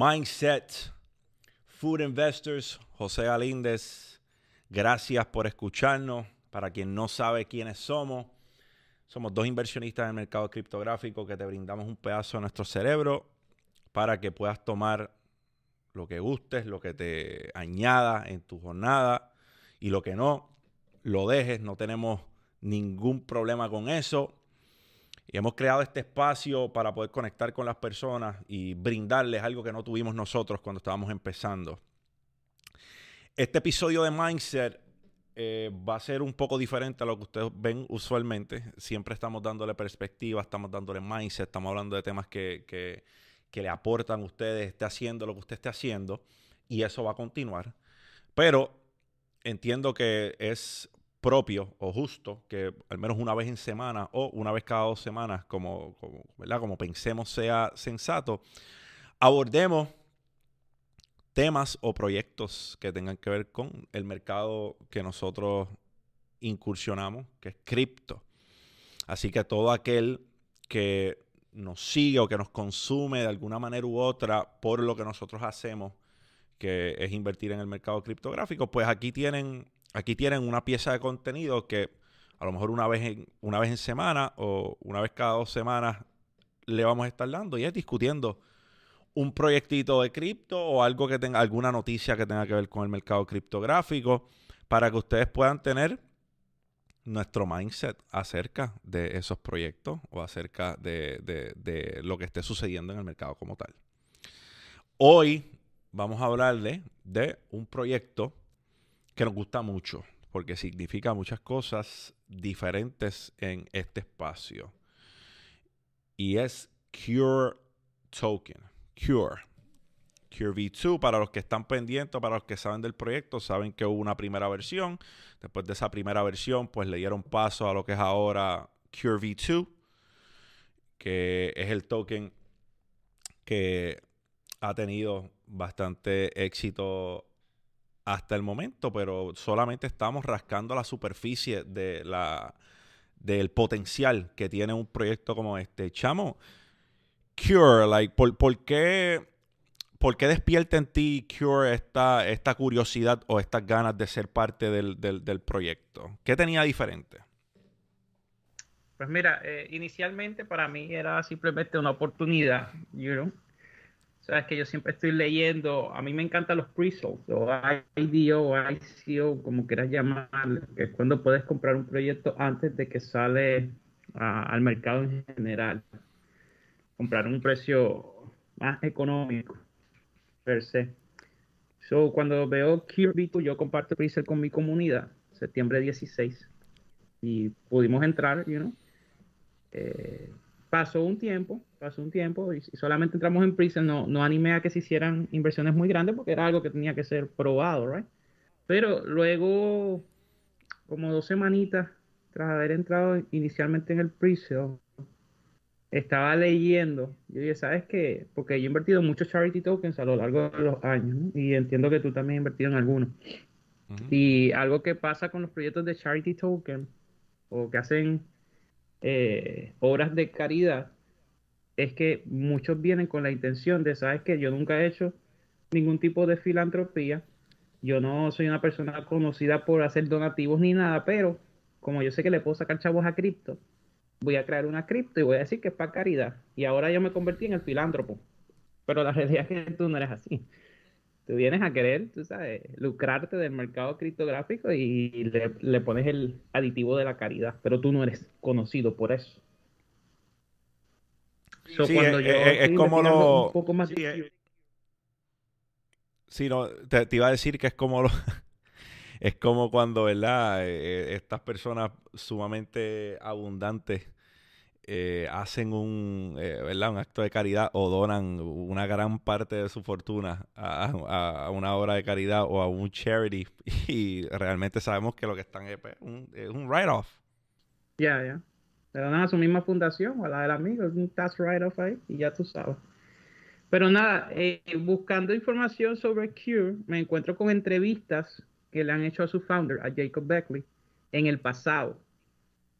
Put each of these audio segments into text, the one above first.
Mindset, Food Investors, José Galíndez. Gracias por escucharnos. Para quien no sabe quiénes somos, somos dos inversionistas en el mercado criptográfico que te brindamos un pedazo de nuestro cerebro para que puedas tomar lo que gustes, lo que te añada en tu jornada y lo que no, lo dejes. No tenemos ningún problema con eso. Y hemos creado este espacio para poder conectar con las personas y brindarles algo que no tuvimos nosotros cuando estábamos empezando. Este episodio de Mindset eh, va a ser un poco diferente a lo que ustedes ven usualmente. Siempre estamos dándole perspectiva, estamos dándole mindset, estamos hablando de temas que, que, que le aportan a ustedes, esté haciendo lo que usted esté haciendo y eso va a continuar. Pero entiendo que es propio o justo que al menos una vez en semana o una vez cada dos semanas, como, ¿verdad? como pensemos sea sensato, abordemos temas o proyectos que tengan que ver con el mercado que nosotros incursionamos, que es cripto. Así que todo aquel que nos sigue o que nos consume de alguna manera u otra por lo que nosotros hacemos, que es invertir en el mercado criptográfico, pues aquí tienen aquí tienen una pieza de contenido que a lo mejor una vez en, una vez en semana o una vez cada dos semanas le vamos a estar dando y es discutiendo un proyectito de cripto o algo que tenga alguna noticia que tenga que ver con el mercado criptográfico para que ustedes puedan tener nuestro mindset acerca de esos proyectos o acerca de, de lo que esté sucediendo en el mercado como tal. Hoy vamos a hablarle de un proyecto que nos gusta mucho, porque significa muchas cosas diferentes en este espacio. Y es Cure Token. Cure. Cure V2, para los que están pendientes, para los que saben del proyecto, saben que hubo una primera versión. Después de esa primera versión, pues le dieron paso a lo que es ahora Cure V2, que es el token que ha tenido bastante éxito hasta el momento, pero solamente estamos rascando la superficie de la, del potencial que tiene un proyecto como este. Chamo, Cure, like, ¿por, por qué, por qué despierta en ti Cure esta, esta curiosidad o estas ganas de ser parte del, del, proyecto? ¿Qué tenía diferente? Pues mira, eh, inicialmente para mí era simplemente una oportunidad, you know, Sabes que yo siempre estoy leyendo, a mí me encantan los pre-sales, o IDO, ICO, como quieras llamarle, que es cuando puedes comprar un proyecto antes de que sale al mercado en general. Comprar un precio más económico, per se. So, cuando veo Kirby, yo comparto pre con mi comunidad, septiembre 16, y pudimos entrar, you know, eh, pasó un tiempo, pasó un tiempo y, solamente entramos en Prison, no, no animé a que se hicieran inversiones muy grandes porque era algo que tenía que ser probado, right? Pero luego, como dos semanitas tras haber entrado inicialmente en el Prison, estaba leyendo, yo dije, ¿sabes qué? Porque yo he invertido muchos charity tokens a lo largo de los años y entiendo que tú también has invertido en algunos. Y algo que pasa con los proyectos de charity token o que hacen eh, obras de caridad es que muchos vienen con la intención de, sabes que yo nunca he hecho ningún tipo de filantropía, yo no soy una persona conocida por hacer donativos ni nada, pero como yo sé que le puedo sacar chavos a cripto, voy a crear una cripto y voy a decir que es para caridad. Y ahora yo me convertí en el filántropo. Pero la realidad es que tú no eres así. Tú vienes a querer, tú sabes, lucrarte del mercado criptográfico y le, pones el aditivo de la caridad, pero tú no eres conocido por eso. sí, cuando yo es, como lo... Un poco más sí, no, te, iba a decir que es como lo... es como cuando, ¿verdad? Eh, eh, estas personas sumamente abundantes eh, hacen un, eh, ¿verdad? un acto de caridad o donan una gran parte de su fortuna a, una obra de caridad o a un charity y realmente sabemos que lo que están es, pues, un, write-off. Ya, ya. Le donan a su misma fundación o a la del amigo, es un tax write-off ahí y ya tú sabes. Pero nada, eh, buscando información sobre Cure, me encuentro con entrevistas que le han hecho a su founder, a Jacob Beckley, en el pasado.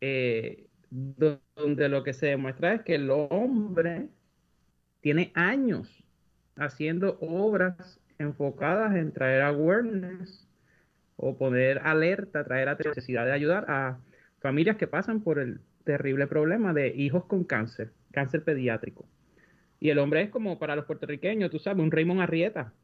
Eh, donde lo que se demuestra es que el hombre tiene años haciendo obras enfocadas en traer awareness o poner alerta, traer la necesidad de ayudar a familias que pasan por el terrible problema de hijos con cáncer, cáncer pediátrico. Y el hombre es como para los puertorriqueños, tú sabes, un Raymond Arrieta,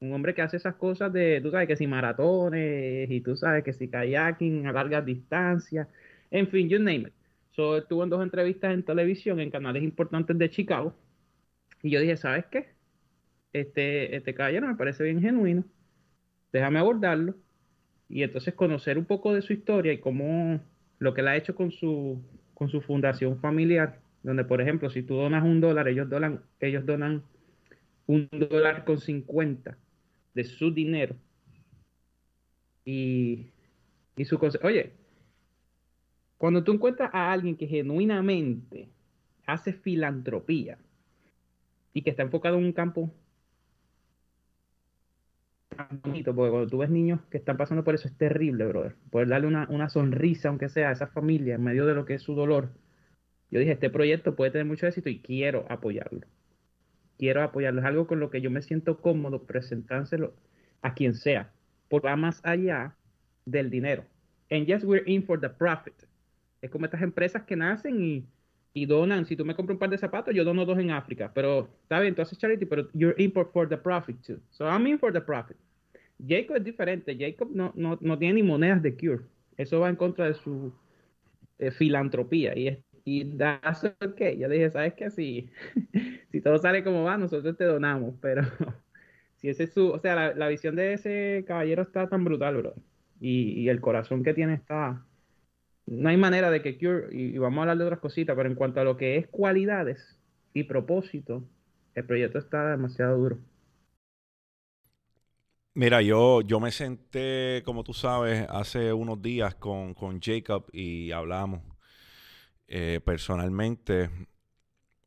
un hombre que hace esas cosas de, tú sabes, que si maratones y tú sabes que si kayaking a largas distancias, en fin, you name it. So, estuvo en dos entrevistas en televisión en canales importantes de Chicago y yo dije, ¿sabes qué? Este, este caballero me parece bien genuino, déjame abordarlo y entonces conocer un poco de su historia y cómo lo que él ha hecho con su, con su fundación familiar, donde por ejemplo si tú donas un dólar, ellos donan, ellos donan un dólar con 50 de su dinero y, y su cosa. Oye, cuando tú encuentras a alguien que genuinamente hace filantropía y que está enfocado en un campo bonito, porque cuando tú ves niños que están pasando por eso es terrible, brother. Poder darle una, una, sonrisa, aunque sea a esa familia, en medio de lo que es su dolor. Yo dije, este proyecto puede tener mucho éxito y quiero apoyarlo. Quiero apoyarlo. Es algo con lo que yo me siento cómodo presentárselo a quien sea, porque va más allá del dinero. And yes, we're in for the profit. Es como estas empresas que nacen y, y donan. Si tú me compras un par de zapatos, yo dono dos en África. Pero está bien, tú haces charity, pero you're in for the profit too. So I'm in for the profit. Jacob es diferente. Jacob no, no, no tiene ni monedas de Cure. Eso va en contra de su eh, filantropía. Y, y that's okay. Yo dije, ¿sabes qué? Si, si todo sale como va, nosotros te donamos. Pero si ese es su. O sea, la, la visión de ese caballero está tan brutal, bro. Y, y, el corazón que tiene está. No hay manera de que Cure. Y, vamos a hablar de otras cositas, pero en cuanto a lo que es cualidades y propósito, el proyecto está demasiado duro. Mira, yo, yo me senté, como tú sabes, hace unos días con, con Jacob y hablamos eh, personalmente.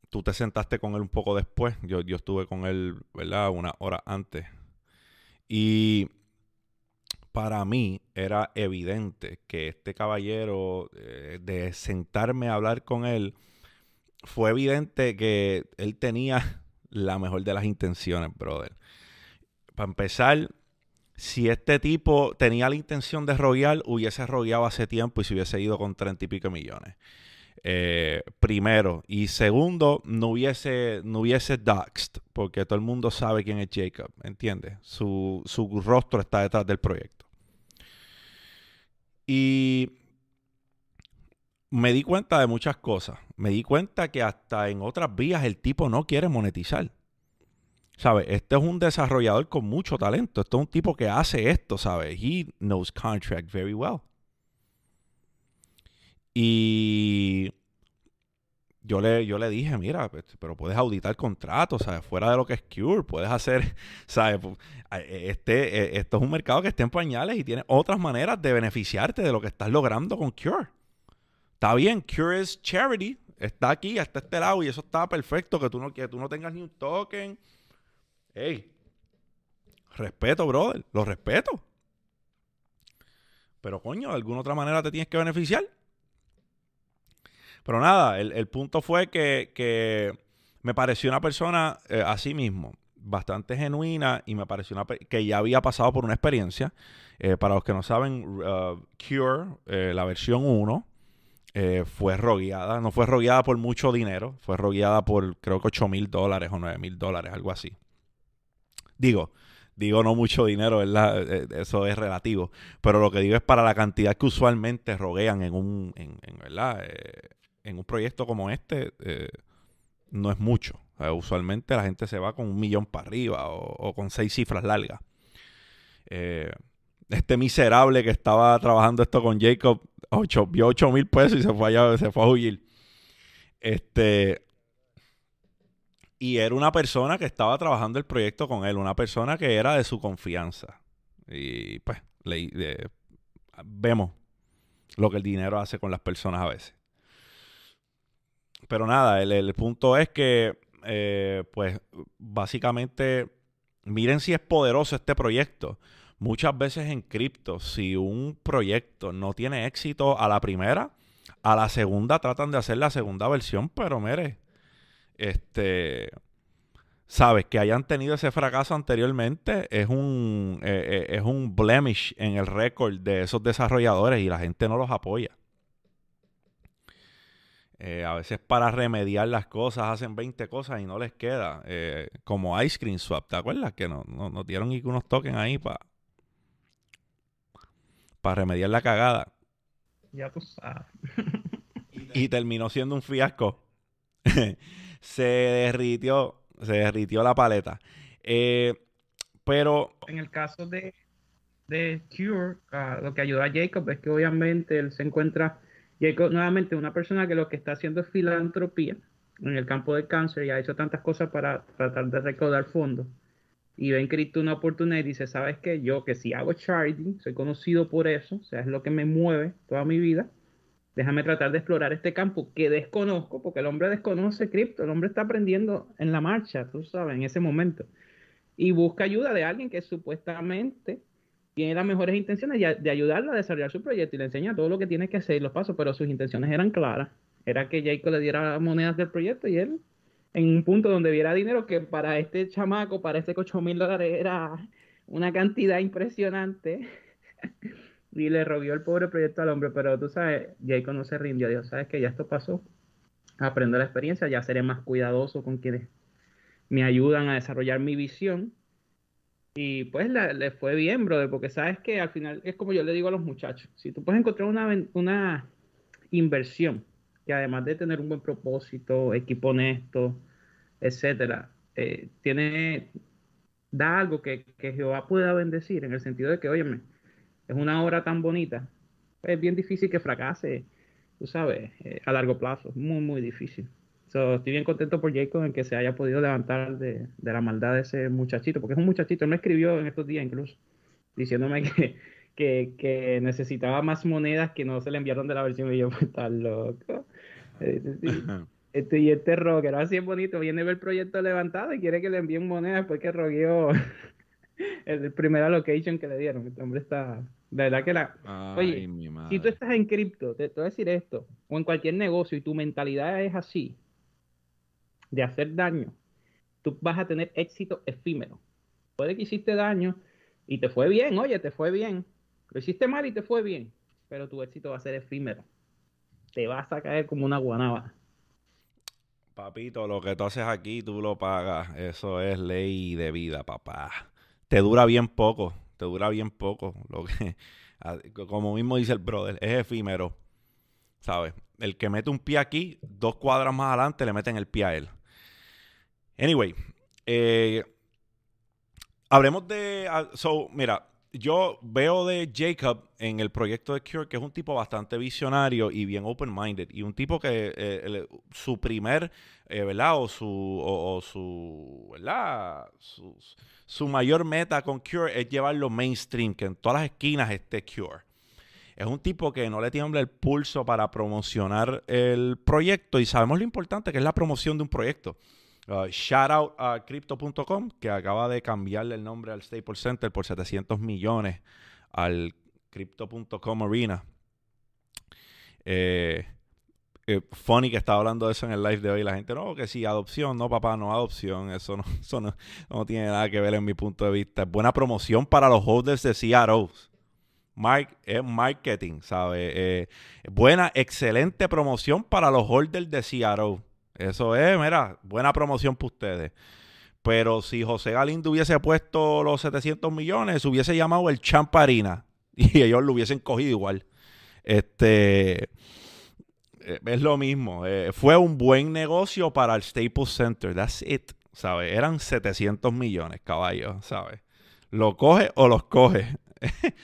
Tú te sentaste con él un poco después. Yo, yo estuve con él, ¿verdad? Una hora antes. Y para mí era evidente que este caballero, eh, de sentarme a hablar con él, fue evidente que él tenía la mejor de las intenciones, brother para empezar, si este tipo tenía la intención de roguear, hubiese rogueado hace tiempo y se hubiese ido con treinta y pico millones. Eh, primero. Y segundo, no hubiese, no hubiese porque todo el mundo sabe quién es Jacob, ¿entiendes? Su, su rostro está detrás del proyecto. Y me di cuenta de muchas cosas. Me di cuenta que hasta en otras vías el tipo no quiere monetizar. ¿Sabes? Este es un desarrollador con mucho talento. Este es un tipo que hace esto, ¿sabes? He knows contract very well. Y yo le, yo le dije, mira, pues, pero puedes auditar contratos, ¿sabes? Fuera de lo que es Cure, puedes hacer, ¿sabes? Este, e, esto es un mercado que está en pañales y tiene otras maneras de beneficiarte de lo que estás logrando con Cure. Está bien, Cure es charity, está aquí, está este lado y eso está perfecto, que tú no, que tú no tengas ni un token Hey, respeto, brother, lo respeto. Pero coño, de alguna otra manera te tienes que beneficiar. Pero nada, el, punto fue que, me pareció una persona eh, así mismo, bastante genuina y me pareció una que ya había pasado por una experiencia. Eh, para los que no saben, uh, Cure, eh, la versión 1, fue rogueada. No fue rogueada por mucho dinero, fue rogueada por creo que 8 mil dólares o 9 mil dólares, algo así. Digo, digo no mucho dinero, ¿verdad? Eh, eso es relativo. Pero lo que digo es para la cantidad que usualmente roguean en un, en, ¿verdad? Eh, en un proyecto como este, eh, no es mucho. usualmente la gente se va con un millón para arriba o, con seis cifras largas. este miserable que estaba trabajando esto con Jacob ocho, vio 8 mil pesos y se fue, allá, se fue a huir. Este, y era una persona que estaba trabajando el proyecto con él, una persona que era de su confianza. Y pues vemos lo que el dinero hace con las personas a veces. Pero nada, el, punto es que, eh, pues básicamente, miren si es poderoso este proyecto. Muchas veces en cripto, si un proyecto no tiene éxito a la primera, a la segunda tratan de hacer la segunda versión, pero mire, este, sabes, que hayan tenido ese fracaso anteriormente es un, eh, eh, es un blemish en el récord de esos desarrolladores y la gente no los apoya. Eh, a veces para remediar las cosas hacen 20 cosas y no les queda. como Ice Cream Swap, ¿te acuerdas? Que nos no, no dieron unos tokens ahí para para remediar la cagada. Ya tú sabes. y terminó siendo un fiasco. se derritió se derritió la paleta. Eh, pero... En el caso de, de Cure, ah, lo que ayudó a Jacob es que obviamente él se encuentra, Jacob nuevamente una persona que lo que está haciendo es filantropía en el campo del cáncer y ha hecho tantas cosas para tratar de recaudar fondos. Y ve en Cristo una oportunidad y dice, ¿sabes qué? Yo que si hago charity, soy conocido por eso, o sea, es lo que me mueve toda mi vida déjame tratar de explorar este campo que desconozco, porque el hombre desconoce cripto, el hombre está aprendiendo en la marcha, tú sabes, en ese momento. Y busca ayuda de alguien que supuestamente tiene las mejores intenciones de ayudarla a desarrollar su proyecto y le enseña todo lo que tiene que hacer, los pasos, pero sus intenciones eran claras. Era que Jacob le diera monedas del proyecto y él, en un punto donde viera dinero que para este chamaco, para este 8 mil dólares era una cantidad impresionante. y le robió el pobre proyecto al hombre, pero tú sabes, Jacob no se rindió, Dios, sabes que ya esto pasó, aprendo la experiencia, ya seré más cuidadoso con quienes me ayudan a desarrollar mi visión. Y pues le fue bien, brother, porque sabes que al final es como yo le digo a los muchachos, si tú puedes encontrar una, una inversión que además de tener un buen propósito, equipo honesto, etcétera, eh, tiene, da algo que, que Jehová pueda bendecir en el sentido de que, óyeme, es una obra tan bonita, es bien difícil que fracase, tú sabes, eh, a largo plazo, muy, muy difícil. Estoy bien contento por Jacob en que se haya podido levantar de, la maldad de ese muchachito, porque es un muchachito, él me escribió en estos días incluso, diciéndome que, que, necesitaba más monedas que no se le enviaron de la versión y yo, pues, estás loco. Eh, este, y este rocker, así es bonito, viene a ver el proyecto levantado y quiere que le envíen monedas después que rogueó el primer allocation que le dieron. Este hombre está, de verdad que la. Oye, si tú estás en cripto, te, voy a decir esto, o en cualquier negocio y tu mentalidad es así, de hacer daño, tú vas a tener éxito efímero. Puede que hiciste daño y te fue bien, oye, te fue bien. Lo hiciste mal y te fue bien, pero tu éxito va a ser efímero. Te vas a caer como una guanaba. Papito, lo que tú haces aquí, tú lo pagas. Eso es ley de vida, papá. Te dura bien poco te dura bien poco. Lo que, como mismo dice el brother, es efímero. ¿Sabes? El que mete un pie aquí, dos cuadras más adelante le meten el pie a él. Anyway, eh, hablemos de. Ah, so, mira, yo veo de Jacob en el proyecto de Cure que es un tipo bastante visionario y bien open-minded. Y un tipo que eh, su primer, eh, ¿verdad? O su, o, su, ¿verdad? su mayor meta con Cure es llevarlo mainstream, que en todas las esquinas esté Cure. Es un tipo que no le tiembla el pulso para promocionar el proyecto y sabemos lo importante que es la promoción de un proyecto. Uh, shout out a Crypto.com que acaba de cambiarle el nombre al Staples Center por 700 millones al Crypto.com Arena. Eh, eh, funny que estaba hablando de eso en el live de hoy. La gente, no, que sí, adopción. No, papá, no, adopción. Eso no, eso no, tiene nada que ver en mi punto de vista. Buena promoción para los holders de CROs. Mark, es marketing, ¿sabes? Eh, buena, excelente promoción para los holders de CRO. Eso es, mira, buena promoción para ustedes. Pero si José Galindo hubiese puesto los 700 millones, se hubiese llamado el Champarina. Y ellos lo hubiesen cogido igual. Este. Eh, es lo mismo. Eh, fue un buen negocio para el Staples Center. That's it. ¿Sabes? Eran 700 millones, caballos, ¿sabes? Lo coge o los coge.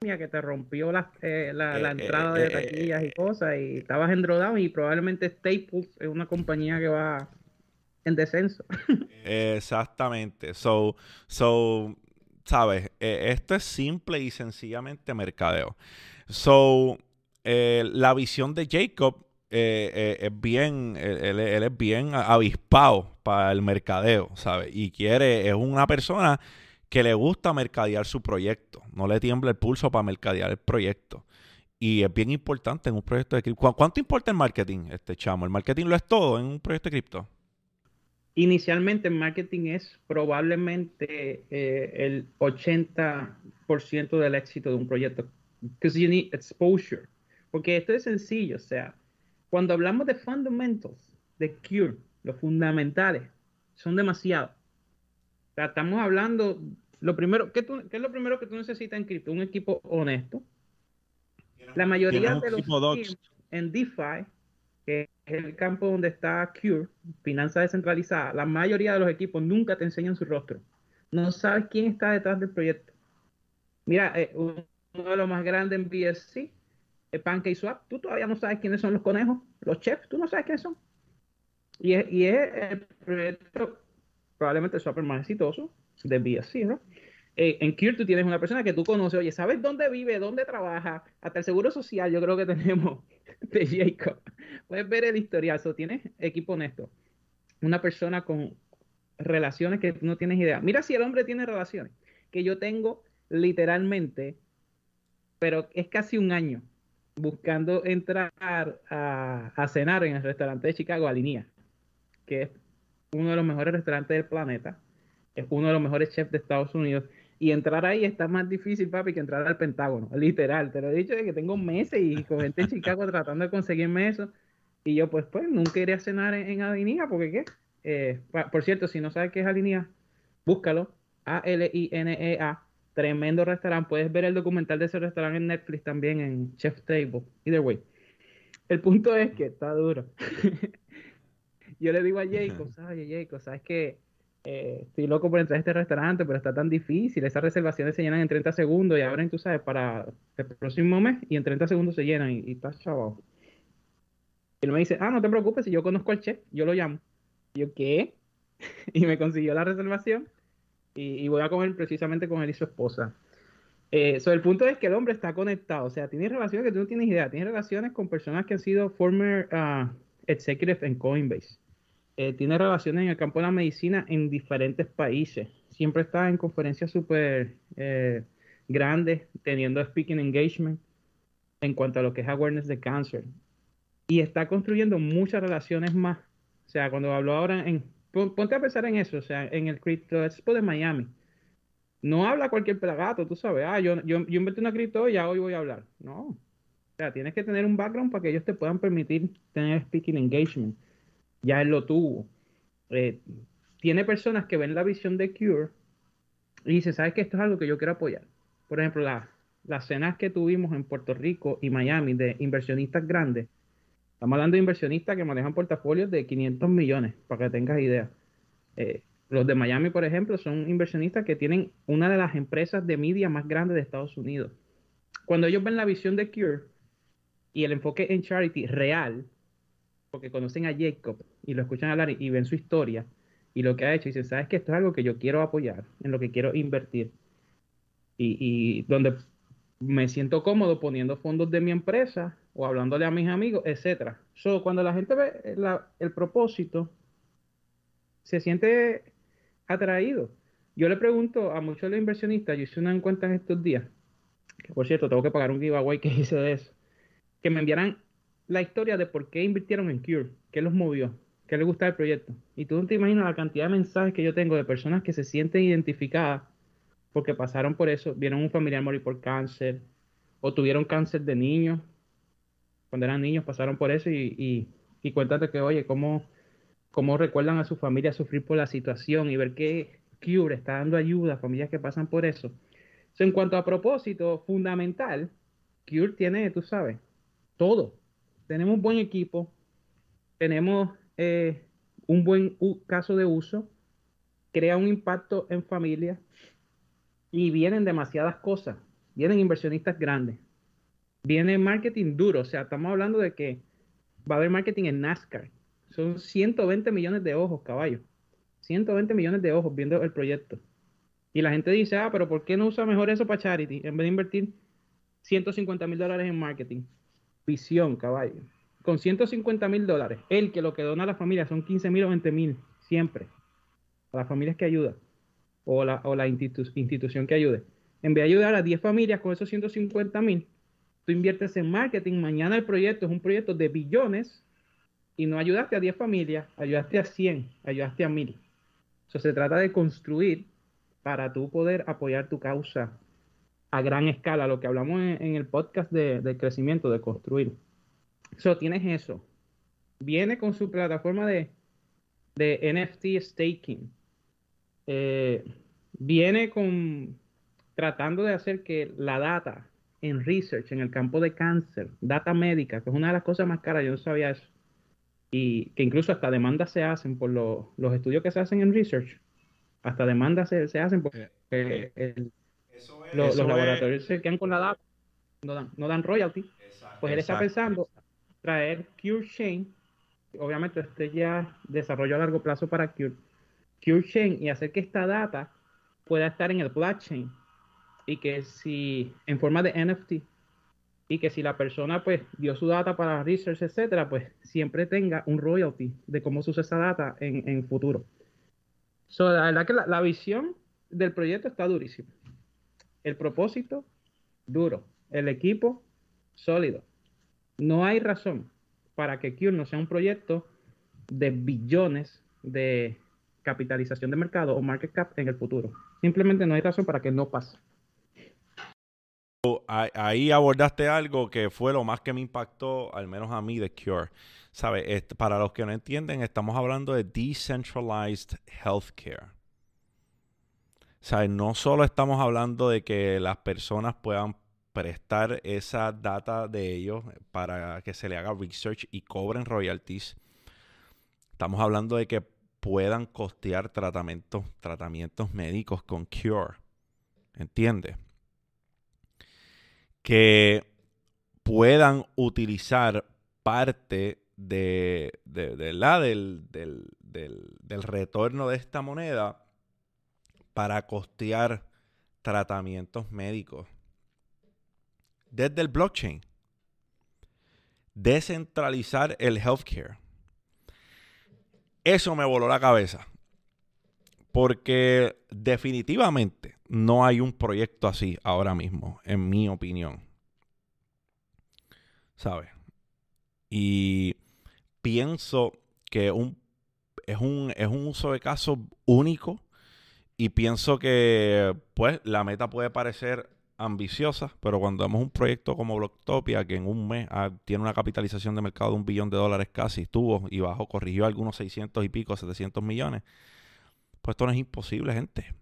que te rompió la, eh, la, entrada de taquillas y cosas y estabas endrodado y probablemente Staples es una compañía que va en descenso. Exactamente. So, so, sabes, esto es simple y sencillamente mercadeo. So, eh, la visión de Jacob eh, eh, es bien, él, es bien avispado para el mercadeo, ¿sabes? Y quiere, es una persona que le gusta mercadear su proyecto, no le tiembla el pulso para mercadear el proyecto. Y es bien importante en un proyecto de cripto. ¿Cuánto importa el marketing, este chamo? ¿El marketing lo es todo en un proyecto de cripto? inicialmente en marketing es probablemente eh, el 80% del éxito de un proyecto. Because you need exposure. Porque esto es sencillo, o sea, cuando hablamos de fundamentals, de Cure, los fundamentales, son demasiados. Estamos hablando, lo primero, ¿qué, es lo primero que tú necesitas en cripto? Un equipo honesto. La mayoría de los en DeFi, que es el campo donde está Cure, finanza descentralizada, la mayoría de los equipos nunca te enseñan su rostro. No sabes quién está detrás del proyecto. Mira, eh, uno de los más grandes en BSC, el PancakeSwap, tú todavía no sabes quiénes son los conejos, los chefs, tú no sabes quiénes son. Y es, y es el proyecto probablemente el swapper más exitoso de ¿no? Eh, en Cure tú tienes una persona que tú conoces, oye, ¿sabes dónde vive, dónde trabaja? Hasta el seguro social yo creo que tenemos de Jacob. Puedes ver el historial, so, tienes equipo honesto. Una persona con relaciones que tú no tienes idea. Mira si el hombre tiene relaciones, que yo tengo literalmente, pero es casi un año buscando entrar a, a cenar en el restaurante de Chicago, Alinea, que es uno de los mejores restaurantes del planeta, es uno de los mejores chefs de Estados Unidos. Y entrar ahí está más difícil, papi, que entrar al Pentágono. Literal, te lo he dicho de que tengo meses y con gente en Chicago tratando de conseguirme eso. Y yo, pues, pues, nunca iré a cenar en, en porque ¿qué? Eh, por cierto, si no sabes qué es Alinea, búscalo. A-L-I-N-E-A. Tremendo restaurante. Puedes ver el documental de ese restaurante en Netflix también, en Chef Table. Either way. El punto es que está duro. yo le digo a Jacob, ¿sabes, Jacob? ¿Sabes que eh, estoy loco por entrar a este restaurante, pero está tan difícil. Esas reservaciones se llenan en 30 segundos y abren, tú sabes, para el próximo mes y en 30 segundos se llenan y, y está chaval. Y él me dice, ah, no te preocupes, si yo conozco al chef, yo lo llamo. Y yo, ¿qué? y me consiguió la reservación y, voy a comer precisamente con él y su esposa. Eh, el punto es que el hombre está conectado, o sea, tiene relaciones que tú no tienes idea, tiene relaciones con personas que han sido former uh, executives en Coinbase eh, tiene relaciones en el campo de la medicina en diferentes países. Siempre está en conferencias súper eh, grandes, teniendo speaking engagement en cuanto a lo que es awareness de cáncer. Y está construyendo muchas relaciones más. O sea, cuando hablo ahora en... Ponte a pensar en eso, o sea, en el Crypto Expo de Miami. No habla cualquier pelagato, tú sabes, ah, yo, yo, yo invertí una cripto y ya hoy voy a hablar. No. O sea, tienes que tener un background para que ellos te puedan permitir tener speaking engagement ya él lo tuvo. Eh, tiene personas que ven la visión de Cure y dicen, ¿sabes que esto es algo que yo quiero apoyar? Por ejemplo, las cenas que tuvimos en Puerto Rico y Miami de inversionistas grandes. Estamos hablando de inversionistas que manejan portafolios de 500 millones, para que tengas idea. Eh, los de Miami, por ejemplo, son inversionistas que tienen una de las empresas de media más grandes de Estados Unidos. Cuando ellos ven la visión de Cure y el enfoque en charity real, porque conocen a Jacob y lo escuchan hablar y, ven su historia y lo que ha hecho, y dicen, sabes que esto es algo que yo quiero apoyar, en lo que quiero invertir. Y, donde me siento cómodo poniendo fondos de mi empresa o hablándole a mis amigos, etcétera. So, cuando la gente ve el propósito, se siente atraído. Yo le pregunto a muchos de los inversionistas, yo hice una encuesta en estos días, que por cierto tengo que pagar un giveaway que hice de eso, que me enviaran la historia de por qué invirtieron en Cure, qué los movió, qué les gusta el proyecto. Y tú no te imaginas la cantidad de mensajes que yo tengo de personas que se sienten identificadas porque pasaron por eso, vieron un familiar morir por cáncer o tuvieron cáncer de niños. Cuando eran niños pasaron por eso y, y, cuéntate que, oye, cómo, cómo recuerdan a su familia sufrir por la situación y ver que Cure está dando ayuda a familias que pasan por eso. en cuanto a propósito fundamental, Cure tiene, tú sabes, todo tenemos un buen equipo, tenemos eh, un buen caso de uso, crea un impacto en familia y vienen demasiadas cosas. Vienen inversionistas grandes. Viene marketing duro. O sea, estamos hablando de que va a haber marketing en NASCAR. Son 120 millones de ojos, caballo. 120 millones de ojos viendo el proyecto. Y la gente dice, ah, pero ¿por qué no usa mejor eso para charity en vez de invertir 150 mil dólares en marketing? Visión, caballo. Con 150 mil dólares, el que lo que dona a la familia son 15 mil o 20 mil, siempre. A las familias que ayuda. O la, o la institución que ayude. En vez de ayudar a 10 familias con esos 150 mil, tú inviertes en marketing. Mañana el proyecto es un proyecto de billones y no ayudaste a 10 familias, ayudaste a 100, ayudaste a 1000. Eso se trata de construir para tú poder apoyar tu causa a gran escala, lo que hablamos en, el podcast de, crecimiento, de construir. Eso tienes eso. Viene con su plataforma de, de NFT staking. Eh, viene con tratando de hacer que la data en research, en el campo de cáncer, data médica, que es una de las cosas más caras, yo no sabía eso, y que incluso hasta demandas se hacen por los estudios que se hacen en research, hasta demandas se, hacen porque eh, los, laboratorios se quedan con la data, no dan, no dan royalty. pues él está pensando traer CureChain, obviamente este ya desarrollo a largo plazo para Cure, CureChain y hacer que esta data pueda estar en el blockchain y que si en forma de NFT y que si la persona pues dio su data para research, etcétera, pues siempre tenga un royalty de cómo se usa esa data en, en futuro. So, la verdad que la, visión del proyecto está durísima. El propósito, duro. El equipo, sólido. No hay razón para que Cure no sea un proyecto de billones de capitalización de mercado o market cap en el futuro. Simplemente no hay razón para que no pase. Ahí abordaste algo que fue lo más que me impactó, al menos a mí, de Cure. ¿Sabe? Para los que no entienden, estamos hablando de decentralized healthcare. No solo estamos hablando de que las personas puedan prestar esa data de ellos para que se le haga research y cobren royalties. Estamos hablando de que puedan costear tratamientos, tratamientos médicos con Cure. ¿Entiendes? que puedan utilizar parte de, la, del, del, retorno de esta moneda para costear tratamientos médicos desde el blockchain. Descentralizar el healthcare. Eso me voló la cabeza. Porque definitivamente no hay un proyecto así ahora mismo, en mi opinión. ¿Sabes? Y pienso que un, es, un, es un uso de caso único y pienso que pues la meta puede parecer ambiciosa, pero cuando vemos un proyecto como Blocktopia, que en un mes ah, tiene una capitalización de mercado de un billón de dólares casi, estuvo y bajó, corrigió algunos 600 y pico, 700 millones, pues esto no es imposible, gente.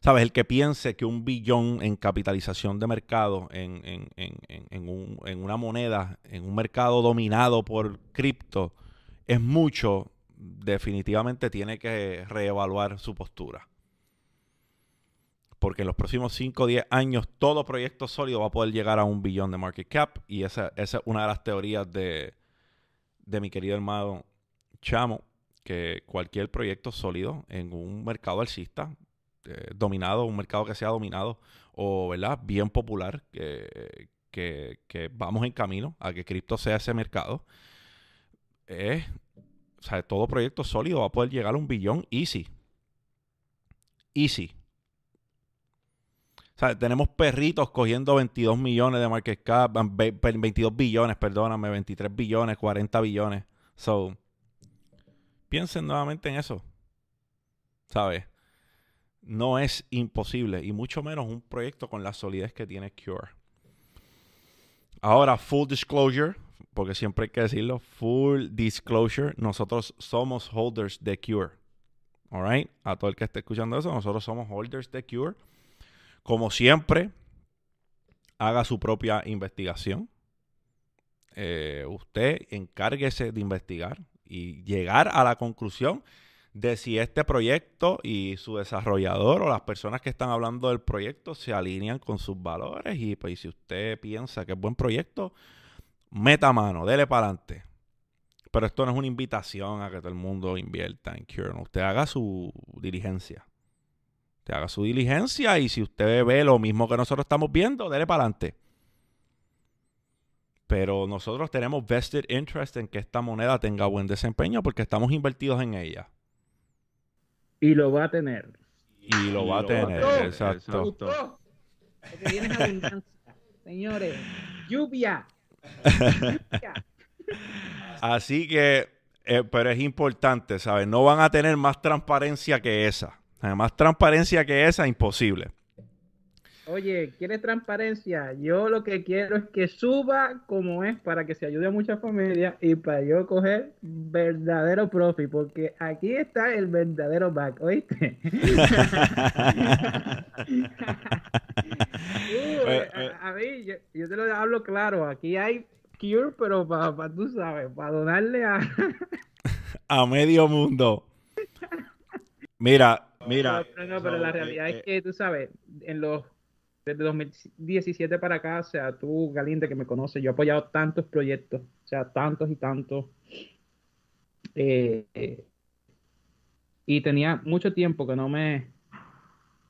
¿Sabes? El que piense que un billón en capitalización de mercado en, en, una moneda, en un mercado dominado por cripto, es mucho, definitivamente tiene que reevaluar su postura. Porque en los próximos 5 o 10 años todo proyecto sólido va a poder llegar a un billón de market cap. Y esa, es una de las teorías de, de mi querido hermano Chamo, que cualquier proyecto sólido en un mercado alcista eh, dominado, un mercado que sea dominado o ¿verdad? bien popular, que, que, vamos en camino a que cripto sea ese mercado, o sea, todo proyecto sólido va a poder llegar a un billón easy. Easy. O sea, tenemos perritos cogiendo 22 millones de market cap, 22 billones, perdóname, 23 billones, 40 billones. So, piensen nuevamente en eso. ¿Sabes? no es imposible y mucho menos un proyecto con la solidez que tiene Cure. Ahora, full disclosure, porque siempre hay que decirlo, full disclosure, nosotros somos holders de Cure. Alright, a todo el que esté escuchando eso, nosotros somos holders de Cure. Como siempre, haga su propia investigación. Eh, usted encárguese de investigar y llegar a la conclusión de si este proyecto y su desarrollador o las personas que están hablando del proyecto se alinean con sus valores y pues si usted piensa que es buen proyecto, meta mano, dele para adelante. Pero esto no es una invitación a que todo el mundo invierta en Cure. Usted haga su diligencia. Usted haga su diligencia y si usted ve lo mismo que nosotros estamos viendo, dele para adelante. Pero nosotros tenemos vested interest en que esta moneda tenga buen desempeño porque estamos invertidos en ella. Y lo va a tener. Y lo va a tener, exacto. Porque viene abundancia. Señores, lluvia. Así que, eh, pero es importante, ¿sabes? No van a tener más transparencia que esa. Más transparencia que esa, imposible. Oye, ¿quieres transparencia? Yo lo que quiero es que suba como es para que se ayude a muchas familias y para yo coger verdadero profit, porque aquí está el verdadero back, ¿oíste? Eh, a, mí, yo, te lo hablo claro, aquí hay cure, pero para, tú sabes, para donarle a... a medio mundo. Mira, mira. No, pero la realidad es eh, que tú sabes, en los desde 2017 para acá, o sea, tú, Galinde, que me conoces, yo he apoyado tantos proyectos, o sea, tantos y tantos. Eh, y tenía mucho tiempo que no me,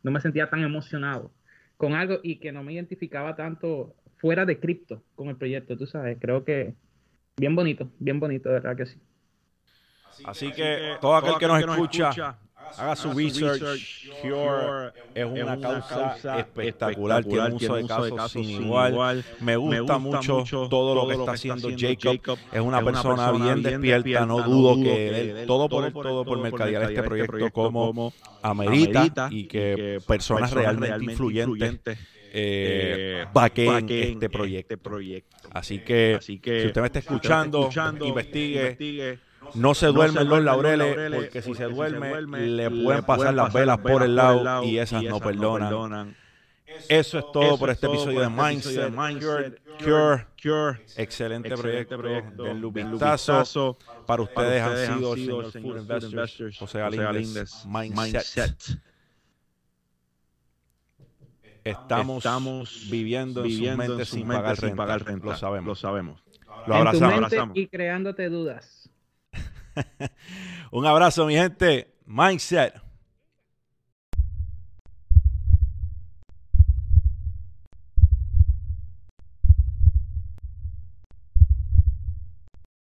no me sentía tan emocionado con algo y que no me identificaba tanto fuera de cripto con el proyecto, tú sabes, creo que bien bonito, bien bonito, de verdad que sí. Así, que, todo aquel, que, nos, escucha haga su research. Cure es una, causa, espectacular, tiene un uso de casos sin igual. Me gusta, mucho todo lo que está haciendo Jacob. Es una persona bien despierta, no dudo que todo por todo por mercadear este, este proyecto como amerita y que personas realmente influyentes eh, eh este proyecto. Así que, si usted me está escuchando, investigue no se duermen los laureles, porque si se duerme, le pueden pasar las velas por el lado y esas no perdonan. Eso es todo por este episodio de Mindset, Cure, Cure, excelente proyecto, del Lubitazo. Para ustedes han sido el señor Food Investors, José Galíndez, Mindset. Estamos, viviendo, en su mente, sin, pagar renta, Lo sabemos. Lo sabemos. Lo abrazamos. y creándote dudas. Un abrazo, mi gente. Mindset.